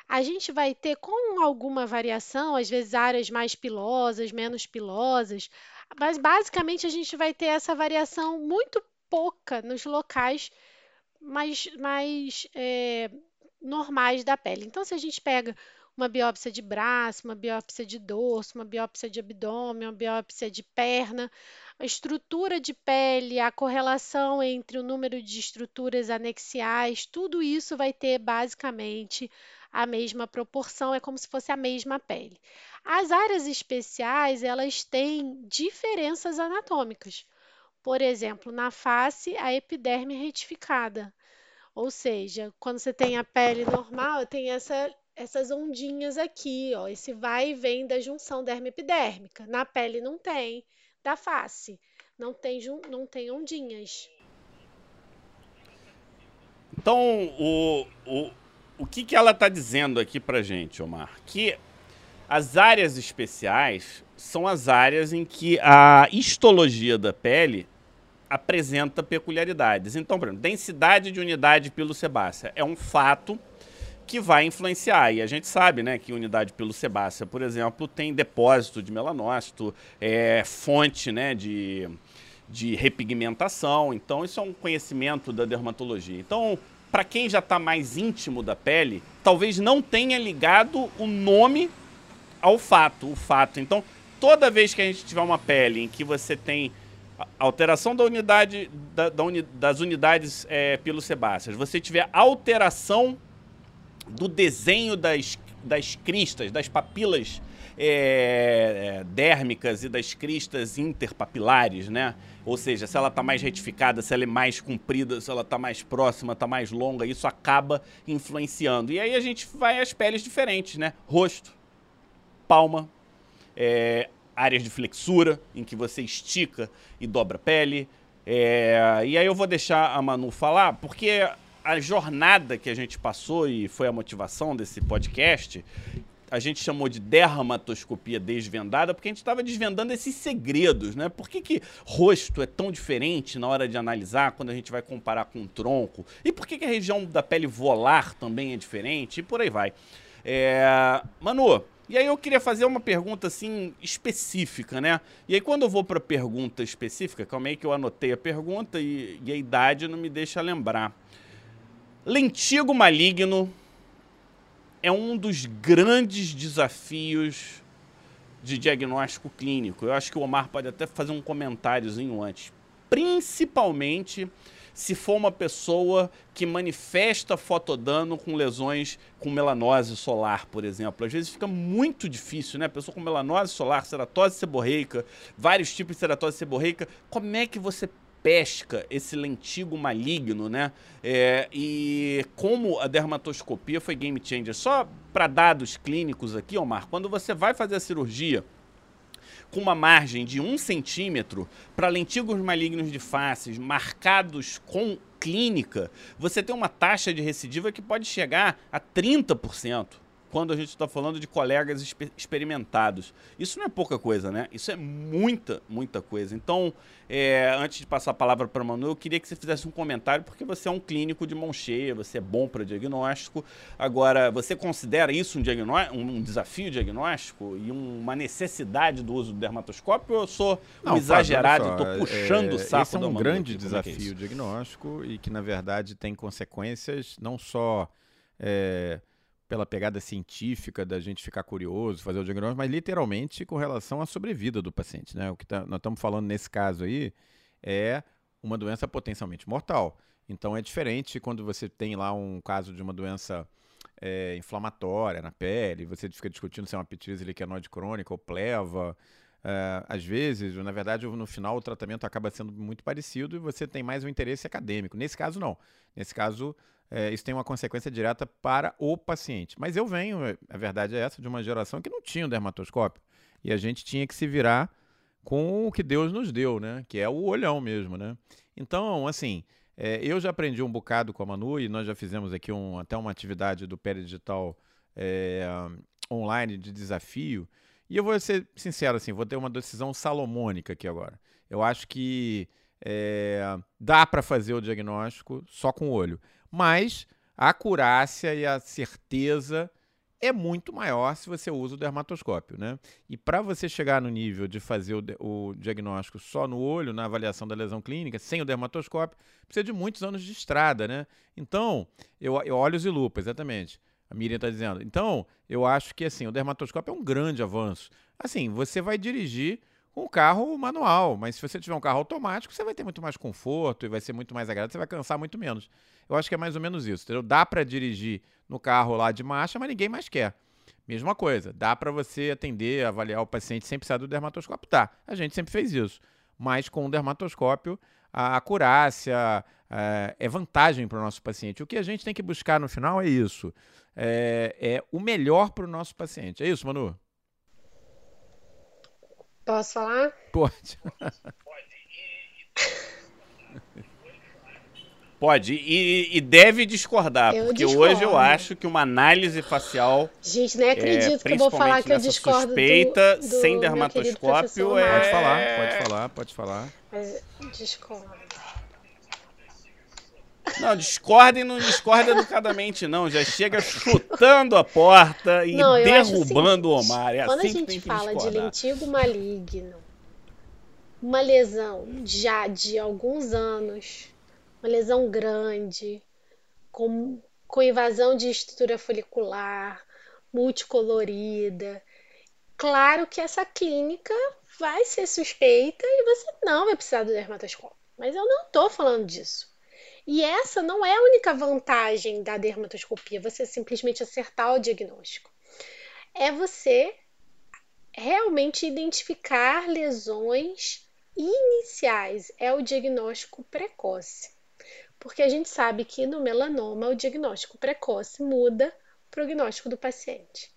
A gente vai ter com alguma variação, às vezes áreas mais pilosas, menos pilosas, mas basicamente a gente vai ter essa variação muito pouca nos locais mais, mais eh, normais da pele. Então, se a gente pega uma biópsia de braço, uma biópsia de dorso, uma biópsia de abdômen, uma biópsia de perna, a estrutura de pele, a correlação entre o número de estruturas anexiais, tudo isso vai ter basicamente a mesma proporção, é como se fosse a mesma pele. As áreas especiais, elas têm diferenças anatômicas. Por exemplo, na face, a epiderme retificada. Ou seja, quando você tem a pele normal, tem essa, essas ondinhas aqui, ó, esse vai e vem da junção derme-epidérmica. Na pele não tem, da face não tem, não tem ondinhas. Então, o, o, o que, que ela está dizendo aqui para gente, Omar? Que as áreas especiais são as áreas em que a histologia da pele apresenta peculiaridades. Então, por exemplo, densidade de unidade pilo-sebácea é um fato que vai influenciar. E a gente sabe né, que unidade pilo-sebácea, por exemplo, tem depósito de melanócito, é fonte né, de, de repigmentação. Então, isso é um conhecimento da dermatologia. Então, para quem já está mais íntimo da pele, talvez não tenha ligado o nome ao fato, o fato. Então, toda vez que a gente tiver uma pele em que você tem alteração da unidade da, da uni, das unidades é, pilosebáceas, você tiver alteração do desenho das, das cristas, das papilas é, é, dérmicas e das cristas interpapilares, né? Ou seja, se ela está mais retificada, se ela é mais comprida, se ela está mais próxima, está mais longa, isso acaba influenciando. E aí a gente vai às peles diferentes, né? Rosto, palma, é, áreas de flexura, em que você estica e dobra a pele. É, e aí eu vou deixar a Manu falar, porque a jornada que a gente passou e foi a motivação desse podcast, a gente chamou de dermatoscopia desvendada, porque a gente estava desvendando esses segredos, né? Por que, que rosto é tão diferente na hora de analisar quando a gente vai comparar com o tronco? E por que, que a região da pele volar também é diferente? E por aí vai. É... Manu, e aí eu queria fazer uma pergunta assim específica, né? E aí quando eu vou para pergunta específica, calma aí que eu anotei a pergunta e, e a idade não me deixa lembrar. Lentigo maligno é um dos grandes desafios de diagnóstico clínico. Eu acho que o Omar pode até fazer um comentáriozinho antes. Principalmente se for uma pessoa que manifesta fotodano com lesões com melanose solar, por exemplo. Às vezes fica muito difícil, né? Pessoa com melanose solar, ceratose seborreica, vários tipos de ceratose seborreica. Como é que você pesca esse lentigo maligno, né? É, e como a dermatoscopia foi game changer. Só para dados clínicos aqui, Omar, quando você vai fazer a cirurgia com uma margem de um centímetro para lentigos malignos de faces marcados com clínica, você tem uma taxa de recidiva que pode chegar a 30% quando a gente está falando de colegas exper experimentados. Isso não é pouca coisa, né? Isso é muita, muita coisa. Então, é, antes de passar a palavra para o Manu, eu queria que você fizesse um comentário, porque você é um clínico de mão cheia, você é bom para diagnóstico. Agora, você considera isso um, um desafio diagnóstico e uma necessidade do uso do dermatoscópio ou eu sou não, um exagerado, estou puxando é, o saco Esse é um grande aqui, é é desafio é diagnóstico e que, na verdade, tem consequências não só... É, pela pegada científica da gente ficar curioso, fazer o diagnóstico, mas literalmente com relação à sobrevida do paciente. Né? O que tá, nós estamos falando nesse caso aí é uma doença potencialmente mortal. Então é diferente quando você tem lá um caso de uma doença é, inflamatória na pele, você fica discutindo se é uma psoríase liquenoide crônica ou pleva. É, às vezes, na verdade, no final o tratamento acaba sendo muito parecido e você tem mais um interesse acadêmico. Nesse caso, não. Nesse caso, é, isso tem uma consequência direta para o paciente. Mas eu venho, é, a verdade é essa, de uma geração que não tinha um dermatoscópio. E a gente tinha que se virar com o que Deus nos deu, né? Que é o olhão mesmo, né? Então, assim, é, eu já aprendi um bocado com a Manu e nós já fizemos aqui um, até uma atividade do Pé Digital é, online de desafio. E eu vou ser sincero, assim, vou ter uma decisão salomônica aqui agora. Eu acho que é, dá para fazer o diagnóstico só com o olho mas a acurácia e a certeza é muito maior se você usa o dermatoscópio, né? E para você chegar no nível de fazer o, o, diagnóstico só no olho, na avaliação da lesão clínica, sem o dermatoscópio, precisa de muitos anos de estrada, né? Então, eu, eu olhos e lupa, exatamente. A Miriam está dizendo. Então, eu acho que assim, o dermatoscópio é um grande avanço. Assim, você vai dirigir o carro manual, mas se você tiver um carro automático, você vai ter muito mais conforto e vai ser muito mais agradável, você vai cansar muito menos. Eu acho que é mais ou menos isso, entendeu? Dá para dirigir no carro lá de marcha, mas ninguém mais quer. Mesma coisa, dá para você atender, avaliar o paciente sem precisar do dermatoscópio? Tá, a gente sempre fez isso. Mas com o dermatoscópio, a acurácia é, é vantagem para o nosso paciente. O que a gente tem que buscar no final é isso: é, é o melhor para o nosso paciente. É isso, Manu? Posso falar? Pode. Pode, e, e deve discordar, eu porque discordo. hoje eu acho que uma análise facial. Gente, nem acredito é, que eu vou falar que eu discordo. Suspeita, do, do sem dermatoscópio é. Pode falar, pode falar, pode falar. Mas discordo. Não, discorda e não discorda educadamente, não. Já chega chutando a porta e não, derrubando o Omar. É quando assim a gente fala de lentigo maligno, uma lesão já de alguns anos uma lesão grande, com, com invasão de estrutura folicular, multicolorida. Claro que essa clínica vai ser suspeita e você não vai precisar do dermatoscópio. Mas eu não estou falando disso. E essa não é a única vantagem da dermatoscopia, você simplesmente acertar o diagnóstico. É você realmente identificar lesões iniciais, é o diagnóstico precoce porque a gente sabe que no melanoma o diagnóstico precoce muda o prognóstico do paciente.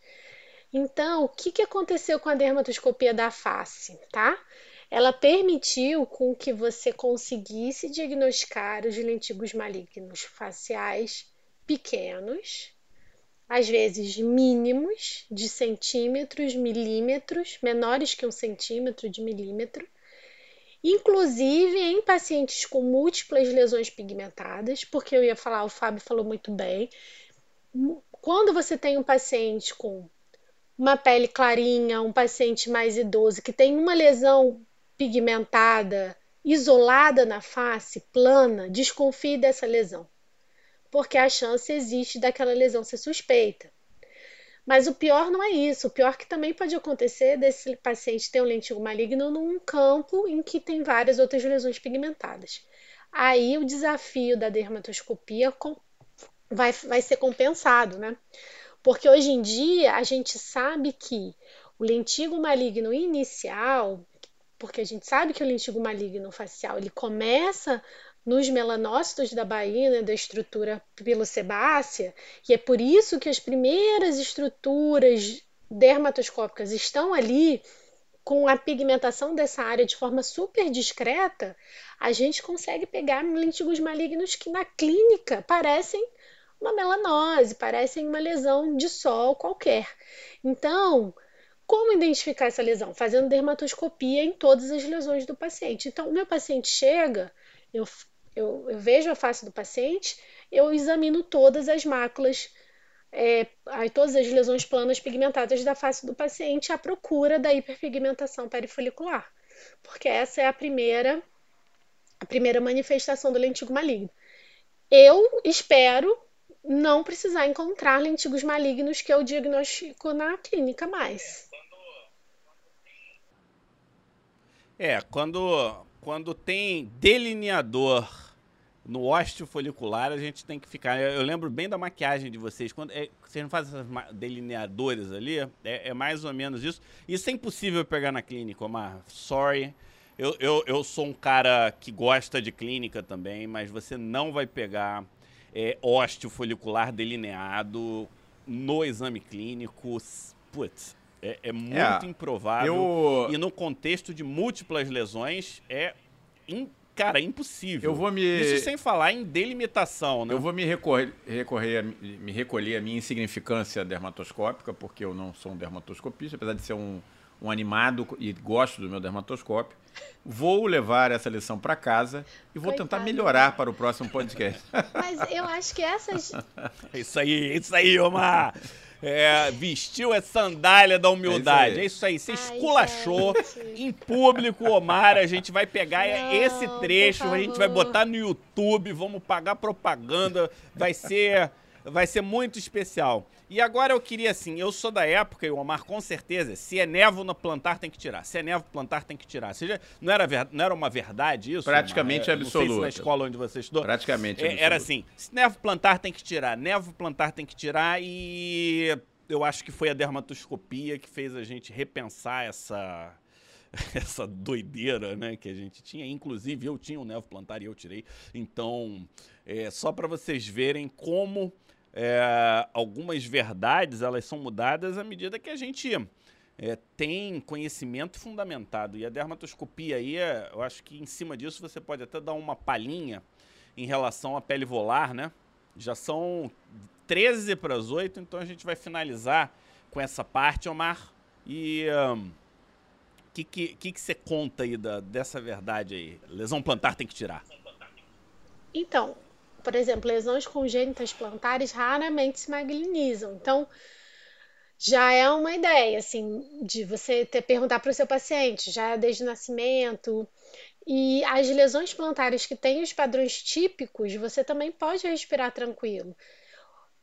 Então, o que, que aconteceu com a dermatoscopia da face, tá? Ela permitiu com que você conseguisse diagnosticar os lentigos malignos faciais pequenos, às vezes mínimos, de centímetros, milímetros, menores que um centímetro de milímetro, inclusive em pacientes com múltiplas lesões pigmentadas, porque eu ia falar, o Fábio falou muito bem. Quando você tem um paciente com uma pele clarinha, um paciente mais idoso que tem uma lesão pigmentada isolada na face, plana, desconfie dessa lesão, porque a chance existe daquela lesão ser suspeita. Mas o pior não é isso. O pior que também pode acontecer desse paciente ter um lentil maligno num campo em que tem várias outras lesões pigmentadas. Aí o desafio da dermatoscopia vai, vai ser compensado, né? Porque hoje em dia a gente sabe que o lentigo maligno inicial, porque a gente sabe que o lentigo maligno facial ele começa nos melanócitos da baína da estrutura pilosebácea, e é por isso que as primeiras estruturas dermatoscópicas estão ali com a pigmentação dessa área de forma super discreta, a gente consegue pegar lentigos malignos que na clínica parecem uma melanose, parecem uma lesão de sol qualquer. Então, como identificar essa lesão? Fazendo dermatoscopia em todas as lesões do paciente. Então, o meu paciente chega, eu, eu, eu vejo a face do paciente, eu examino todas as máculas, é, todas as lesões planas pigmentadas da face do paciente à procura da hiperpigmentação perifolicular, porque essa é a primeira, a primeira manifestação do lentigo maligno. Eu espero não precisar encontrar lentigos malignos que eu diagnostico na clínica mais. É, quando quando tem delineador no ósteo folicular, a gente tem que ficar. Eu, eu lembro bem da maquiagem de vocês. Quando é, vocês não fazem esses delineadores ali, é, é, mais ou menos isso. Isso é impossível pegar na clínica, Omar. Sorry. Eu, eu, eu sou um cara que gosta de clínica também, mas você não vai pegar é, ósteo folicular delineado no exame clínico. Putz, é, é muito é, improvável. Eu... E no contexto de múltiplas lesões, é, in, cara, impossível. Eu vou me... Isso sem falar em delimitação, né? Eu vou me recorrer, recorrer me recolher a minha insignificância dermatoscópica, porque eu não sou um dermatoscopista, apesar de ser um, um animado e gosto do meu dermatoscópio. Vou levar essa lição para casa e vou Coitado. tentar melhorar para o próximo podcast. Mas eu acho que essas. isso aí, isso aí, Omar! É, vestiu a sandália da humildade. É isso aí. É isso aí. Você esculachou Ai, em público, Omar. A gente vai pegar Não, esse trecho, a gente vai botar no YouTube, vamos pagar propaganda. Vai ser, vai ser muito especial. E agora eu queria assim, eu sou da época, e o Omar com certeza, se é nevo no plantar tem que tirar. Se é nevo plantar tem que tirar. Seja, não era, ver, não era uma verdade isso? Praticamente Omar? absoluto. É, se na escola onde você estudou. Praticamente é, Era assim, se nevo plantar tem que tirar, nevo plantar tem que tirar e eu acho que foi a dermatoscopia que fez a gente repensar essa essa doideira, né, que a gente tinha. Inclusive eu tinha um nevo plantar e eu tirei. Então, é, só para vocês verem como é, algumas verdades elas são mudadas à medida que a gente é, tem conhecimento fundamentado. E a dermatoscopia aí, é, eu acho que em cima disso você pode até dar uma palhinha em relação à pele volar, né? Já são 13 para as 8, então a gente vai finalizar com essa parte, Omar. E o um, que, que, que, que você conta aí da, dessa verdade aí? Lesão plantar tem que tirar. Então, por exemplo, lesões congênitas plantares raramente se magnetizam. Então, já é uma ideia, assim, de você ter, perguntar para o seu paciente, já desde o nascimento. E as lesões plantares que têm os padrões típicos, você também pode respirar tranquilo.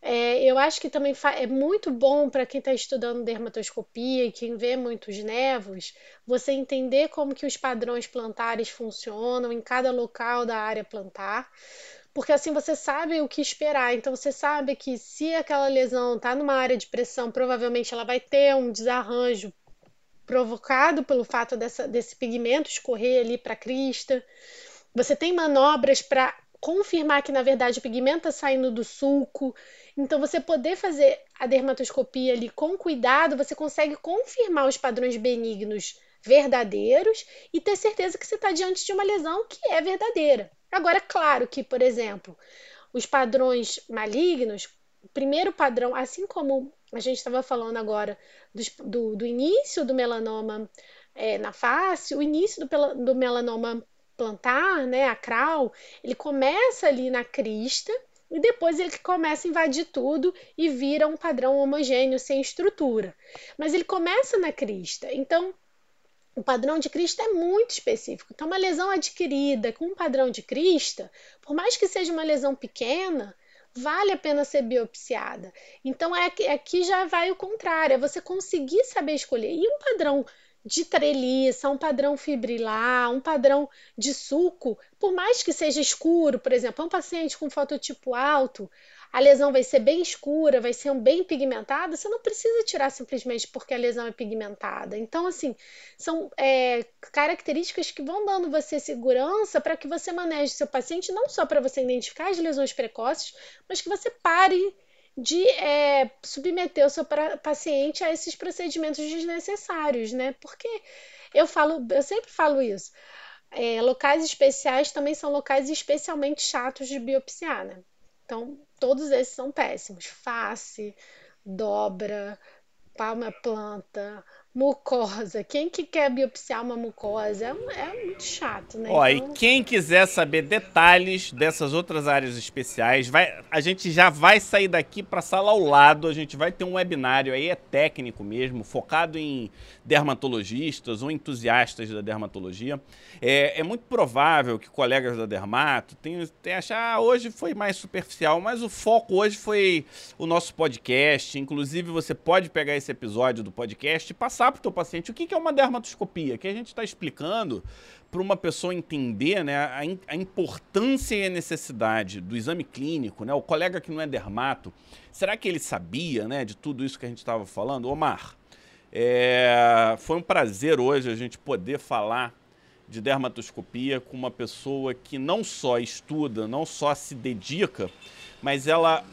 É, eu acho que também é muito bom para quem está estudando dermatoscopia e quem vê muitos nervos, você entender como que os padrões plantares funcionam em cada local da área plantar, porque assim você sabe o que esperar. Então você sabe que se aquela lesão está numa área de pressão, provavelmente ela vai ter um desarranjo provocado pelo fato dessa, desse pigmento escorrer ali para a crista. Você tem manobras para confirmar que na verdade o pigmento está saindo do sulco. Então você poder fazer a dermatoscopia ali com cuidado, você consegue confirmar os padrões benignos verdadeiros e ter certeza que você está diante de uma lesão que é verdadeira. Agora, claro que, por exemplo, os padrões malignos, o primeiro padrão, assim como a gente estava falando agora do, do, início do melanoma é, na face, o início do, do melanoma plantar, né, acral, ele começa ali na crista e depois ele começa a invadir tudo e vira um padrão homogêneo sem estrutura. Mas ele começa na crista. Então, o padrão de crista é muito específico. Então, uma lesão adquirida com um padrão de crista, por mais que seja uma lesão pequena, vale a pena ser biopsiada. Então, é aqui já vai o contrário, é você conseguir saber escolher. E um padrão de treliça, um padrão fibrilar, um padrão de suco, por mais que seja escuro, por exemplo, um paciente com fototipo alto, a lesão vai ser bem escura, vai ser bem pigmentada, você não precisa tirar simplesmente porque a lesão é pigmentada. Então, assim, são é, características que vão dando você segurança para que você maneje seu paciente, não só para você identificar as lesões precoces, mas que você pare de é, submeter o seu paciente a esses procedimentos desnecessários, né? Porque eu falo, eu sempre falo isso. É, locais especiais também são locais especialmente chatos de biopsiar, né? Então, todos esses são péssimos. Face, dobra, palma planta, mucosa. Quem que quer biopsiar uma mucosa? É, é muito chato, né? Ó, então... e quem quiser saber detalhes dessas outras áreas especiais, vai, a gente já vai sair daqui para a sala ao lado. A gente vai ter um webinário aí, é técnico mesmo, focado em dermatologistas ou entusiastas da dermatologia. É, é muito provável que colegas da Dermato tenham, tenham achar, ah, hoje foi mais superficial, mas o foco hoje foi o nosso podcast. Inclusive, você pode pegar esse episódio do podcast e passar para o teu paciente o que, que é uma dermatoscopia, que a gente está explicando para uma pessoa entender né, a, a, importância e a necessidade do exame clínico, né? O colega que não é dermato, será que ele sabia né, de tudo isso que a gente estava falando? Omar, é, foi um prazer hoje a gente poder falar de dermatoscopia com uma pessoa que não só estuda, não só se dedica, mas ela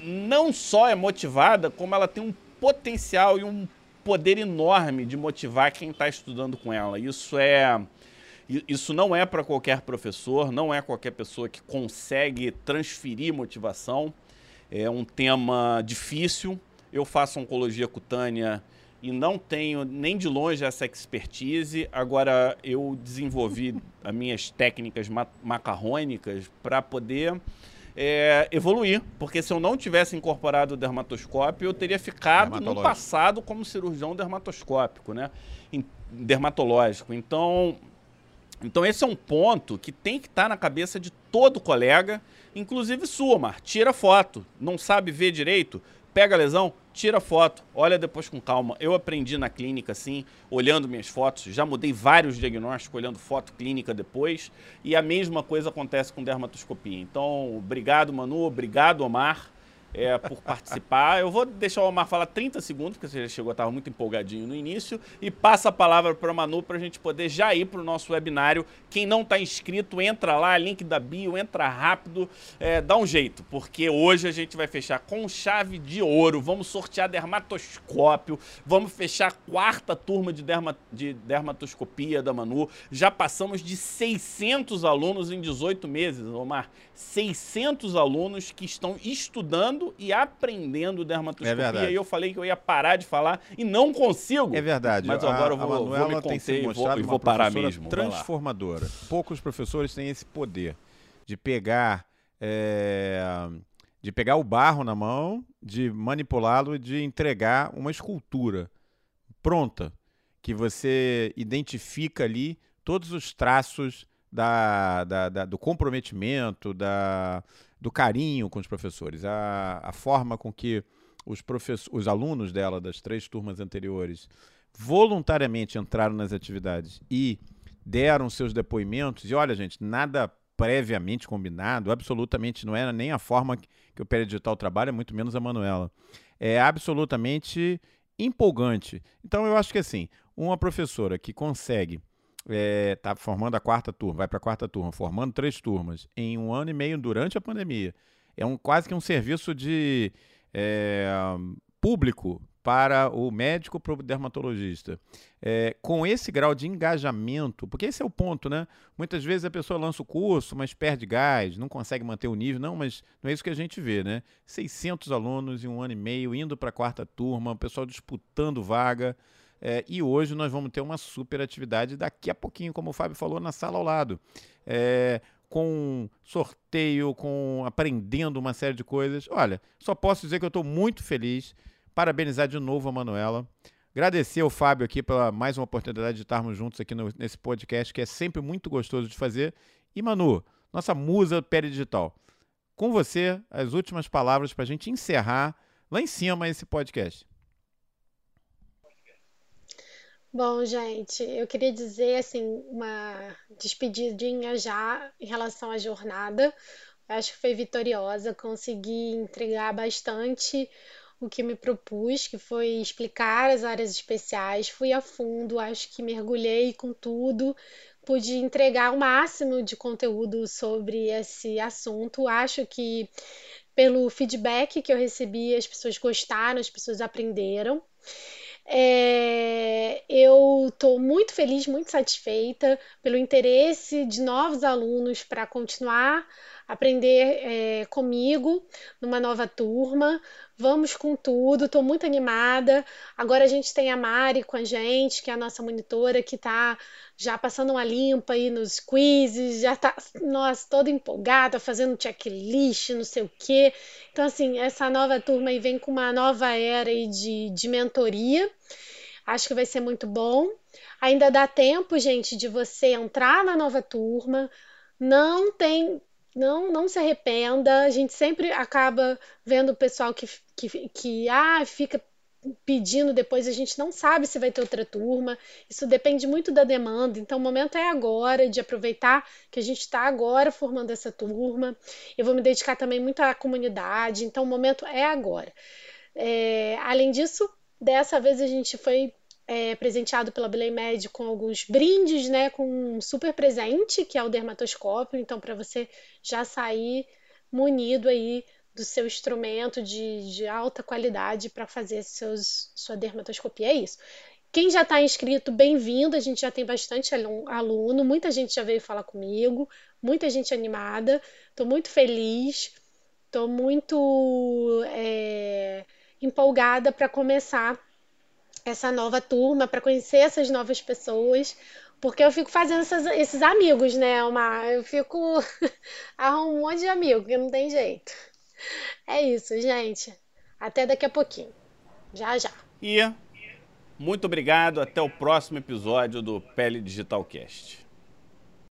não só é motivada, como ela tem um potencial e um poder enorme de motivar quem está estudando com ela. Isso é isso não é para qualquer professor, não é qualquer pessoa que consegue transferir motivação. É um tema difícil. Eu faço oncologia cutânea e não tenho nem de longe essa expertise. Agora eu desenvolvi as minhas técnicas macarrônicas para poder é, evoluir, porque se eu não tivesse incorporado o dermatoscópio, eu teria ficado no passado como cirurgião dermatoscópico, né? dermatológico. Então, então esse é um ponto que tem que estar tá na cabeça de todo colega, inclusive sua, Mar. Tira foto, não sabe ver direito, pega a lesão, tira foto, olha depois com calma. Eu aprendi na clínica, assim, olhando minhas fotos. Já mudei vários diagnósticos olhando foto clínica depois. E a mesma coisa acontece com dermatoscopia. Então, obrigado, Manu. Obrigado, Omar. É, por participar. Eu vou deixar o Omar falar 30 segundos, porque você já chegou, estava muito empolgadinho no início, e passa a palavra para o Manu para a gente poder já ir para o nosso webinário. Quem não está inscrito, entra lá, link da bio, entra rápido, é, dá um jeito, porque hoje a gente vai fechar com chave de ouro, vamos sortear dermatoscópio, vamos fechar a quarta turma de, derma, de dermatoscopia da Manu. Já passamos de 600 alunos em 18 meses, Omar. 600 alunos que estão estudando e aprendendo dermatoscopia. É verdade. E eu falei que eu ia parar de falar e não consigo. É verdade. Mas agora eu vou, vou me conter e vou, e vou parar mesmo. Transformadora. Poucos professores têm esse poder de pegar é, de pegar o barro na mão, de manipulá-lo e de entregar uma escultura pronta que você identifica ali todos os traços da, da, da, do comprometimento, da, do carinho com os professores, a, a forma com que os, os alunos dela, das três turmas anteriores, voluntariamente entraram nas atividades e deram seus depoimentos. E olha, gente, nada previamente combinado, absolutamente não era nem a forma que o Peredital trabalha, muito menos a Manuela. É absolutamente empolgante. Então eu acho que assim, uma professora que consegue está é, tá formando a quarta turma, vai para a quarta turma, formando três turmas em um ano e meio durante a pandemia. É um, quase que um serviço de é, público para o médico, para o dermatologista. É, com esse grau de engajamento, porque esse é o ponto, né? Muitas vezes a pessoa lança o curso, mas perde gás, não consegue manter o nível. Não, mas não é isso que a gente vê, né? 600 alunos em um ano e meio, indo para a quarta turma, o pessoal disputando vaga. É, e hoje nós vamos ter uma super atividade daqui a pouquinho, como o Fábio falou, na sala ao lado. É, com sorteio, com aprendendo uma série de coisas. Olha, só posso dizer que eu estou muito feliz. Parabenizar de novo a Manuela. Agradecer ao Fábio aqui pela mais uma oportunidade de estarmos juntos aqui no, nesse podcast, que é sempre muito gostoso de fazer. E Manu, nossa musa digital. Com você, as últimas palavras para a gente encerrar lá em cima esse podcast. Bom, gente, eu queria dizer assim uma despedidinha já em relação à jornada. Eu acho que foi vitoriosa, consegui entregar bastante o que me propus, que foi explicar as áreas especiais, fui a fundo, acho que mergulhei com tudo, pude entregar o máximo de conteúdo sobre esse assunto. Acho que pelo feedback que eu recebi, as pessoas gostaram, as pessoas aprenderam. É, eu estou muito feliz, muito satisfeita pelo interesse de novos alunos para continuar aprender é, comigo numa nova turma. Vamos com tudo, estou muito animada. Agora a gente tem a Mari com a gente, que é a nossa monitora, que está já passando uma limpa aí nos quizzes, já está, nossa, toda empolgada, fazendo checklist, não sei o quê. Então, assim, essa nova turma aí vem com uma nova era aí de, de mentoria. Acho que vai ser muito bom. Ainda dá tempo, gente, de você entrar na nova turma. Não tem não, não se arrependa. A gente sempre acaba vendo o pessoal que, que, que ah, fica pedindo depois, a gente não sabe se vai ter outra turma. Isso depende muito da demanda. Então, o momento é agora de aproveitar que a gente está agora formando essa turma. Eu vou me dedicar também muito à comunidade. Então, o momento é agora. É, além disso, dessa vez a gente foi é, presenteado pela Belém com alguns brindes, né, com um super presente, que é o dermatoscópio, então para você já sair munido aí do seu instrumento de, de alta qualidade para fazer seus, sua dermatoscopia. É isso. Quem já está inscrito, bem-vindo. A gente já tem bastante aluno, muita gente já veio falar comigo, muita gente animada. Estou muito feliz, estou muito é, empolgada para começar essa nova turma, para conhecer essas novas pessoas, porque eu fico fazendo essas, esses amigos, né, Omar? Eu fico arrumo um monte de amigo, que não tem jeito. É isso, gente. Até daqui a pouquinho. Já, já. E muito obrigado. Até o próximo episódio do Pele Digital Cast.